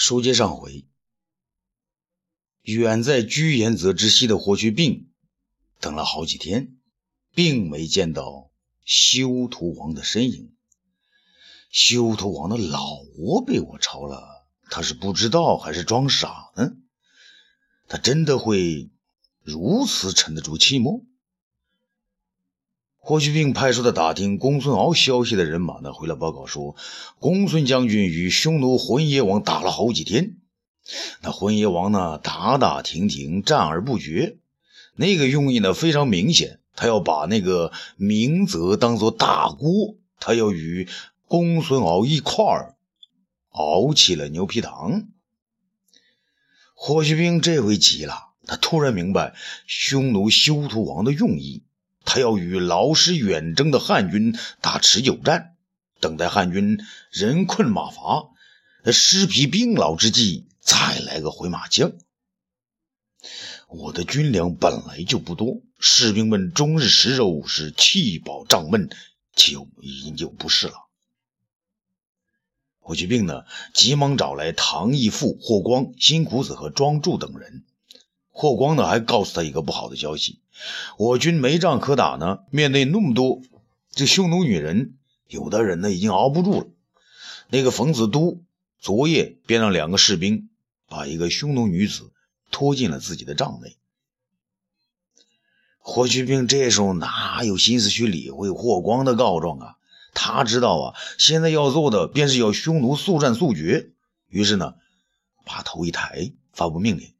书接上回，远在居延泽之西的霍去病等了好几天，并没见到修图王的身影。修图王的老窝被我抄了，他是不知道还是装傻呢？他真的会如此沉得住气吗？霍去病派出的打听公孙敖消息的人马呢，回来报告说，公孙将军与匈奴浑邪王打了好几天。那浑邪王呢，打打停停，战而不决。那个用意呢，非常明显，他要把那个明泽当做大锅，他要与公孙敖一块儿熬起了牛皮糖。霍去病这回急了，他突然明白匈奴休屠王的用意。他要与劳师远征的汉军打持久战，等待汉军人困马乏、尸疲兵老之际，再来个回马枪。我的军粮本来就不多，士兵们终日食肉是气饱胀闷，就已经就不是了。霍去病呢，急忙找来唐义父、霍光、辛苦子和庄助等人。霍光呢，还告诉他一个不好的消息。我军没仗可打呢，面对那么多这匈奴女人，有的人呢已经熬不住了。那个冯子都昨夜便让两个士兵把一个匈奴女子拖进了自己的帐内。霍去病这时候哪有心思去理会霍光的告状啊？他知道啊，现在要做的便是要匈奴速战速决。于是呢，把头一抬，发布命令：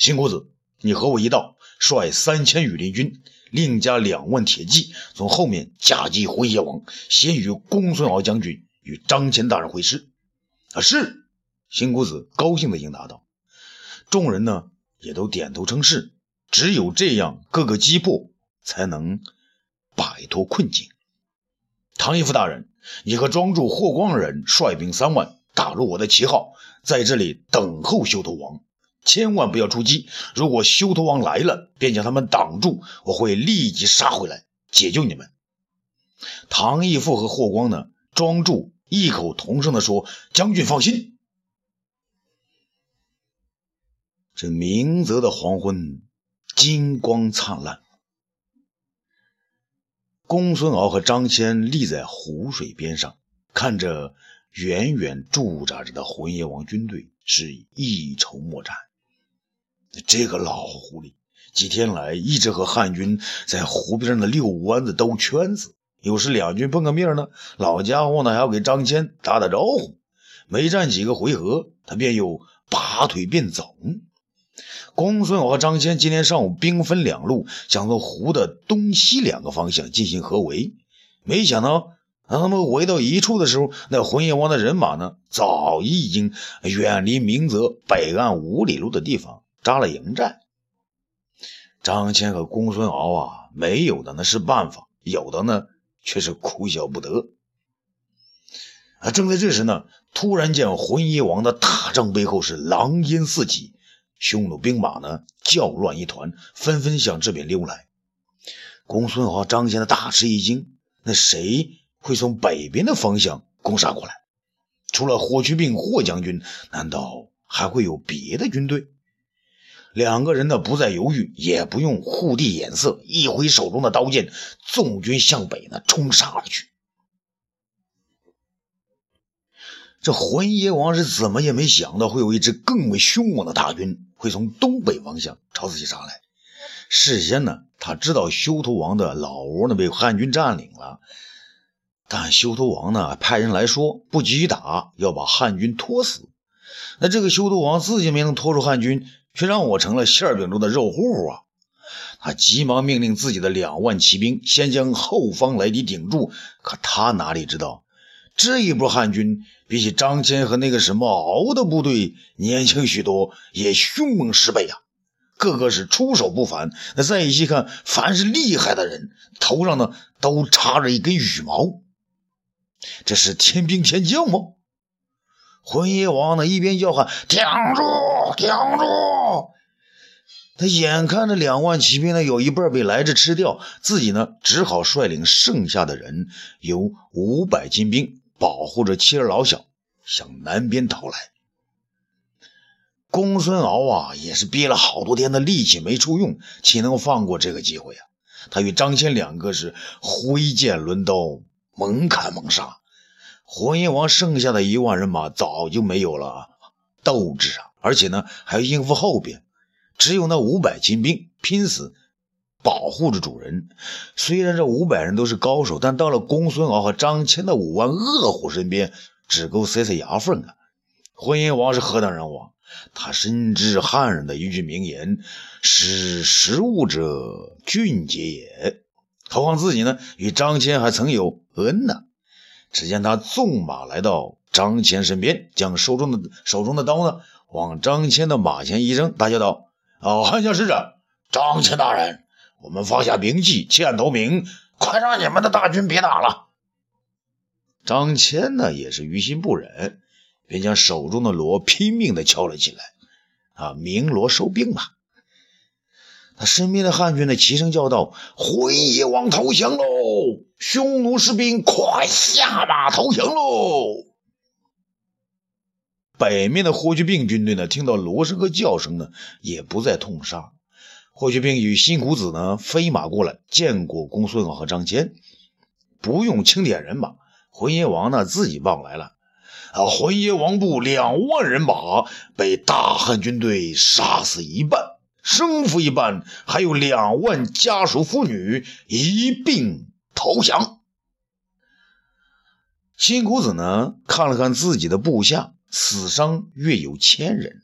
辛谷子，你和我一道。率三千羽林军，另加两万铁骑，从后面夹击浑邪王，先与公孙敖将军与张骞大人会师。啊，是。辛谷子高兴地应答道。众人呢，也都点头称是。只有这样，各个击破，才能摆脱困境。唐义父大人，你和庄助、霍光二人率兵三万，打入我的旗号，在这里等候修头王。千万不要出击！如果修图王来了，便将他们挡住，我会立即杀回来解救你们。唐义父和霍光呢，庄助异口同声地说：“将军放心。”这明泽的黄昏，金光灿烂。公孙敖和张骞立在湖水边上，看着远远驻扎着的浑邪王军队，是一筹莫展。这个老狐狸几天来一直和汉军在湖边的遛弯子兜圈子，有时两军碰个面呢，老家伙呢还要给张骞打打招呼。没战几个回合，他便又拔腿便走。公孙敖和张骞今天上午兵分两路，想从湖的东西两个方向进行合围。没想到，当他们围到一处的时候，那浑邪王的人马呢，早已经远离明泽北岸五里路的地方。扎了营寨，张骞和公孙敖啊，没有的那是办法，有的呢却是哭笑不得。啊，正在这时呢，突然见浑邪王的大帐背后是狼烟四起，匈奴兵马呢叫乱一团，纷纷向这边溜来。公孙敖、张骞的大吃一惊，那谁会从北边的方向攻杀过来？除了霍去病、霍将军，难道还会有别的军队？两个人呢，不再犹豫，也不用护地眼色，一挥手中的刀剑，纵军向北呢冲杀而去。这浑邪王是怎么也没想到，会有一支更为凶猛的大军会从东北方向朝自己杀来。事先呢，他知道修图王的老窝呢被汉军占领了，但修图王呢派人来说不急于打，要把汉军拖死。那这个修图王自己没能拖住汉军。却让我成了馅饼中的肉乎乎啊！他急忙命令自己的两万骑兵先将后方来敌顶住。可他哪里知道，这一波汉军比起张骞和那个什么敖的部队年轻许多，也凶猛十倍啊！个个是出手不凡。那再一细看，凡是厉害的人，头上呢都插着一根羽毛。这是天兵天将吗？浑邪王呢，一边叫喊：“挺住，挺住！”他眼看着两万骑兵呢，有一半被来者吃掉，自己呢，只好率领剩下的人，由五百精兵保护着妻儿老小，向南边逃来。公孙敖啊，也是憋了好多天的力气没处用，岂能放过这个机会啊？他与张骞两个是挥剑抡刀，猛砍猛杀。浑邪王剩下的一万人马早就没有了斗志啊，而且呢还要应付后边，只有那五百精兵拼死保护着主人。虽然这五百人都是高手，但到了公孙敖和张骞的五万恶虎身边，只够塞塞牙缝啊！浑邪王是何等人王？他深知汉人的一句名言：“识时务者俊杰也。”何况自己呢，与张骞还曾有恩呢。只见他纵马来到张骞身边，将手中的手中的刀呢往张骞的马前一扔，大叫道：“哦，汉相使者，张骞大人，我们放下兵器，弃暗投明，快让你们的大军别打了。”张骞呢也是于心不忍。便将手中的锣拼命地敲了起来，啊，鸣锣收兵吧。他身边的汉军呢齐声叫道：“浑邪王投降喽！匈奴士兵快下马投降喽！”北面的霍去病军队呢，听到锣声和叫声呢，也不再痛杀。霍去病与辛谷子呢飞马过来，见过公孙敖和张骞，不用清点人马，浑邪王呢自己报来了。啊！浑邪王部两万人马被大汉军队杀死一半，生父一半，还有两万家属妇女一并投降。辛谷子呢，看了看自己的部下，死伤约有千人。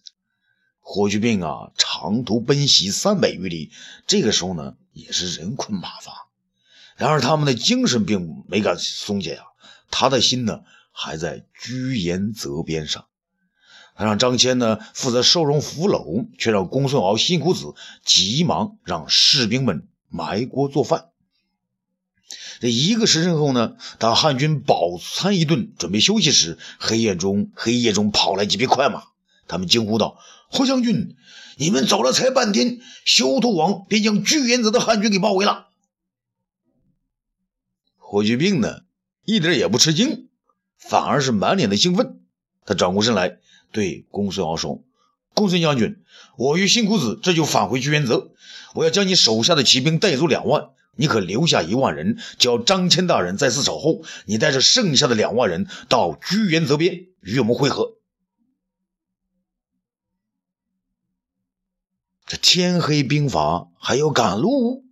霍去病啊，长途奔袭三百余里，这个时候呢，也是人困马乏。然而他们的精神并没敢松懈呀，他的心呢？还在居延泽边上，他让张骞呢负责收容俘虏，却让公孙敖、辛苦子急忙让士兵们埋锅做饭。这一个时辰后呢，当汉军饱餐一顿，准备休息时，黑夜中黑夜中跑来几匹快马，他们惊呼道：“霍将军，你们走了才半天，休屠王便将巨延泽的汉军给包围了。”霍去病呢，一点也不吃惊。反而是满脸的兴奋，他转过身来对公孙敖说：“公孙将军，我与辛苦子这就返回居延泽，我要将你手下的骑兵带走两万，你可留下一万人，叫张骞大人在此守候。你带着剩下的两万人到居延泽边与我们会合。”这天黑兵乏，还要赶路，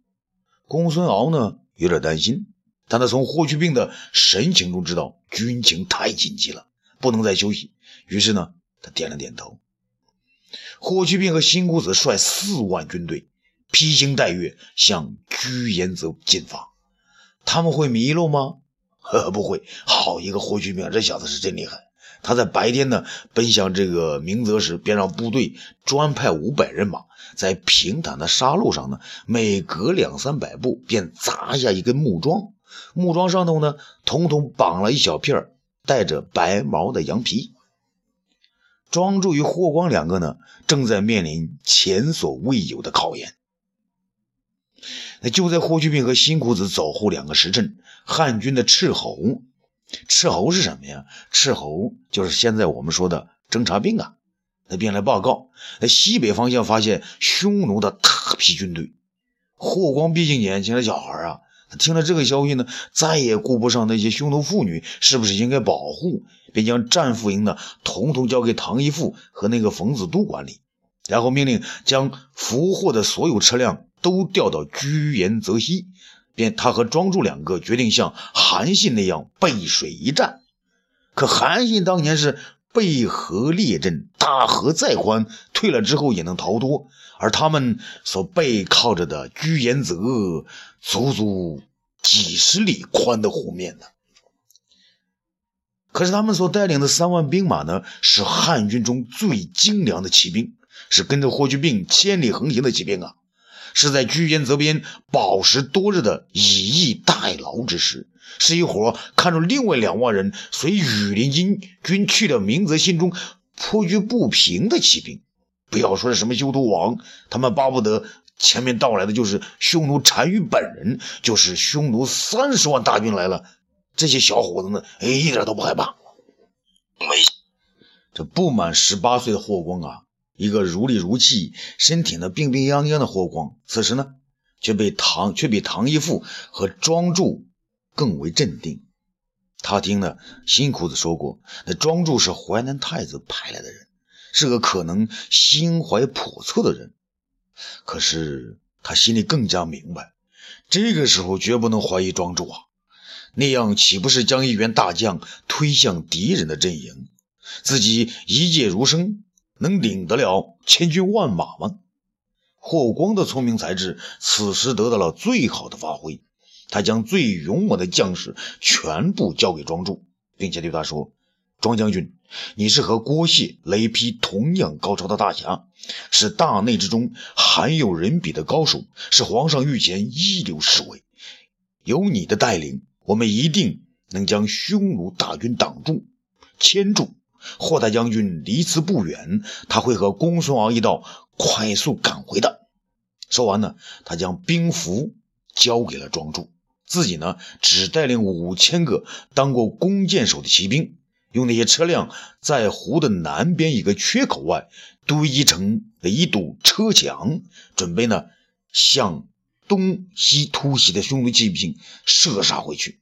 公孙敖呢有点担心。但他从霍去病的神情中知道军情太紧急了，不能再休息。于是呢，他点了点头。霍去病和辛姑子率四万军队披星戴月向居延泽进发。他们会迷路吗？呵，不会。好一个霍去病，这小子是真厉害。他在白天呢奔向这个明泽时，便让部队专派五百人马，在平坦的沙路上呢，每隔两三百步便砸下一根木桩。木桩上头呢，统统绑了一小片带着白毛的羊皮。庄助与霍光两个呢，正在面临前所未有的考验。那就在霍去病和辛苦子走后两个时辰，汉军的斥候，斥候是什么呀？斥候就是现在我们说的侦察兵啊。他便来报告，在西北方向发现匈奴的大批军队。霍光毕竟年轻的小孩啊。听了这个消息呢，再也顾不上那些匈奴妇女是不是应该保护，便将战俘营呢统统交给唐一富和那个冯子都管理，然后命令将俘获的所有车辆都调到居延泽西，便他和庄助两个决定像韩信那样背水一战。可韩信当年是背河列阵，大河再宽，退了之后也能逃脱。而他们所背靠着的居延泽，足足几十里宽的湖面呢。可是他们所带领的三万兵马呢，是汉军中最精良的骑兵，是跟着霍去病千里横行的骑兵啊，是在居延泽边饱食多日的以逸待劳之时，是一伙看着另外两万人随羽林军军去了明泽心中颇觉不平的骑兵。不要说是什么修图王，他们巴不得前面到来的就是匈奴单于本人，就是匈奴三十万大军来了，这些小伙子呢，哎，一点都不害怕。没这不满十八岁的霍光啊，一个如里如气、身体呢病病殃殃的霍光，此时呢却被唐却比唐一父和庄助更为镇定。他听了辛苦子说过，那庄助是淮南太子派来的人，是个可能心怀叵测的人。可是他心里更加明白，这个时候绝不能怀疑庄助啊。那样岂不是将一员大将推向敌人的阵营？自己一介儒生，能领得了千军万马吗？霍光的聪明才智此时得到了最好的发挥，他将最勇猛的将士全部交给庄助，并且对他说：“庄将军，你是和郭谢、雷劈同样高超的大侠，是大内之中罕有人比的高手，是皇上御前一流侍卫。有你的带领。”我们一定能将匈奴大军挡住、牵住。霍大将军离此不远，他会和公孙敖一道快速赶回的。说完呢，他将兵符交给了庄助，自己呢只带领五千个当过弓箭手的骑兵，用那些车辆在湖的南边一个缺口外堆积成了一堵车墙，准备呢向。东西突袭的匈奴骑兵射杀回去。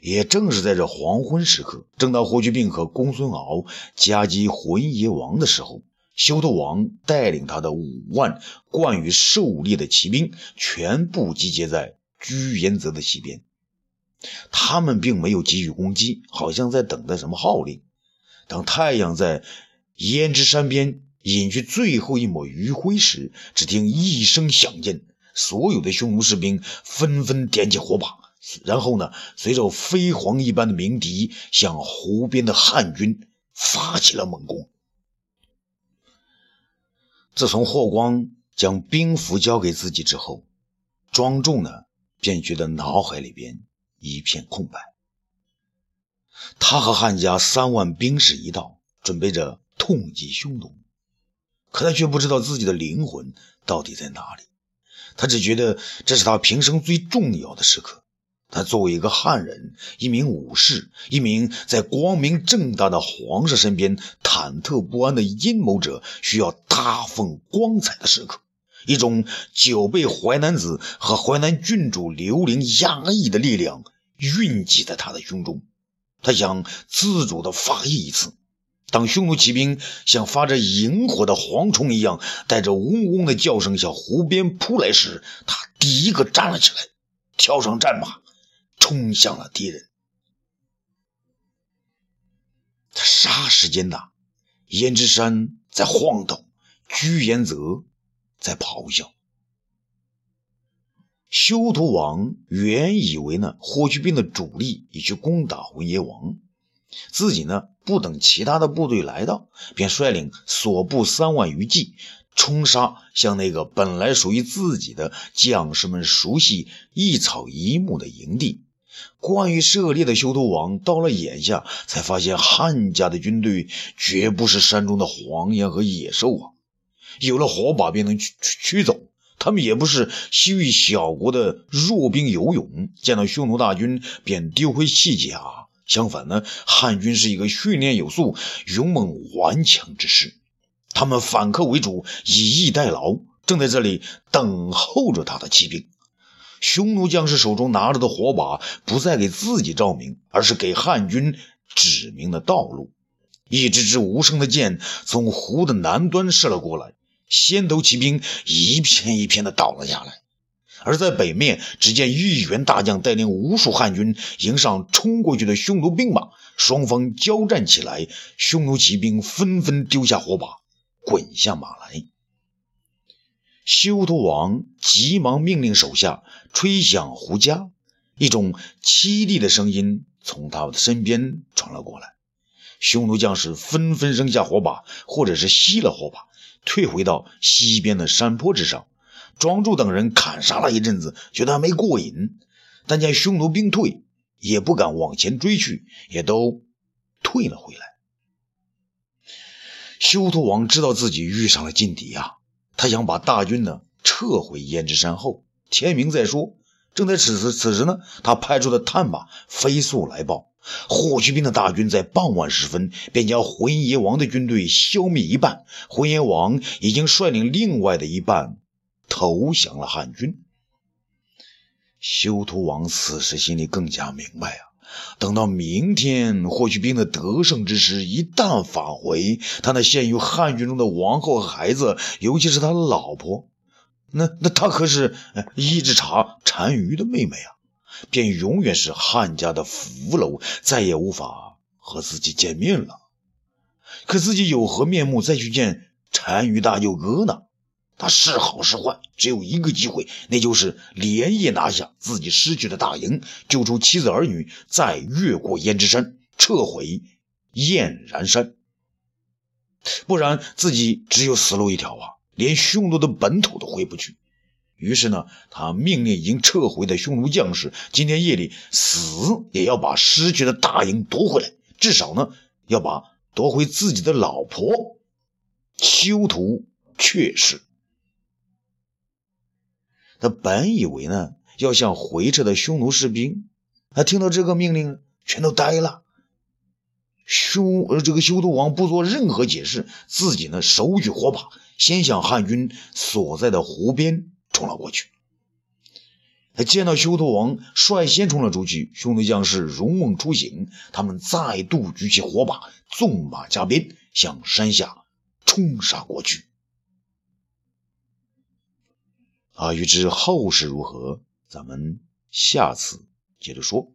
也正是在这黄昏时刻，正当霍去病和公孙敖夹击浑邪王的时候，修图王带领他的五万惯于狩猎的骑兵全部集结在居延泽的西边。他们并没有给予攻击，好像在等待什么号令。当太阳在胭脂山边。隐去最后一抹余晖时，只听一声响箭，所有的匈奴士兵纷纷点起火把，然后呢，随着飞蝗一般的鸣笛，向湖边的汉军发起了猛攻。自从霍光将兵符交给自己之后，庄重呢，便觉得脑海里边一片空白。他和汉家三万兵士一道，准备着痛击匈奴。可他却不知道自己的灵魂到底在哪里，他只觉得这是他平生最重要的时刻。他作为一个汉人，一名武士，一名在光明正大的皇上身边忐忑不安的阴谋者，需要大放光彩的时刻。一种久被淮南子和淮南郡主刘玲压抑的力量蕴积在他的胸中，他想自主的发泄一次。当匈奴骑兵像发着萤火的蝗虫一样，带着嗡嗡的叫声向湖边扑来时，他第一个站了起来，跳上战马，冲向了敌人。他霎时间呐，胭脂山在晃动，居延泽在咆哮。修图王原以为呢，霍去病的主力已去攻打浑邪王。自己呢，不等其他的部队来到，便率领所部三万余骑冲杀向那个本来属于自己的将士们熟悉一草一木的营地。关于涉猎的修图王到了眼下，才发现汉家的军队绝不是山中的黄羊和野兽啊！有了火把便能驱驱走，他们也不是西域小国的弱兵游勇，见到匈奴大军便丢盔弃甲。相反呢，汉军是一个训练有素、勇猛顽强之师，他们反客为主，以逸待劳，正在这里等候着他的骑兵。匈奴将士手中拿着的火把，不再给自己照明，而是给汉军指明了道路。一支支无声的箭从湖的南端射了过来，先头骑兵一片一片的倒了下来。而在北面，只见一员大将带领无数汉军迎上冲过去的匈奴兵马，双方交战起来。匈奴骑兵纷纷丢下火把，滚下马来。修图王急忙命令手下吹响胡笳，一种凄厉的声音从他的身边传了过来。匈奴将士纷纷扔下火把，或者是熄了火把，退回到西边的山坡之上。庄助等人砍杀了一阵子，觉得还没过瘾，但见匈奴兵退，也不敢往前追去，也都退了回来。修图王知道自己遇上了劲敌啊，他想把大军呢撤回胭脂山后，天明再说。正在此时，此时呢，他派出的探马飞速来报，霍去病的大军在傍晚时分便将浑邪王的军队消灭一半，浑邪王已经率领另外的一半投降了汉军。修图王此时心里更加明白啊！等到明天霍去病的得胜之时一旦返回，他那陷于汉军中的王后和孩子，尤其是他老婆，那那他可是一只茶单于的妹妹啊！便永远是汉家的俘虏，再也无法和自己见面了。可自己有何面目再去见单于大舅哥呢？他是好是坏，只有一个机会，那就是连夜拿下自己失去的大营，救出妻子儿女，再越过胭脂山，撤回燕然山。不然，自己只有死路一条啊！连匈奴的本土都回不去。于是呢，他命令已经撤回的匈奴将士，今天夜里死也要把失去的大营夺回来，至少呢，要把夺回自己的老婆。修图却是，他本以为呢，要向回撤的匈奴士兵，他听到这个命令，全都呆了。修呃，这个修图王不做任何解释，自己呢，手举火把，先向汉军所在的湖边。冲了过去，他见到修图王率先冲了出去，匈奴将士如梦初醒，他们再度举起火把，纵马加鞭向山下冲杀过去。啊，欲知后事如何，咱们下次接着说。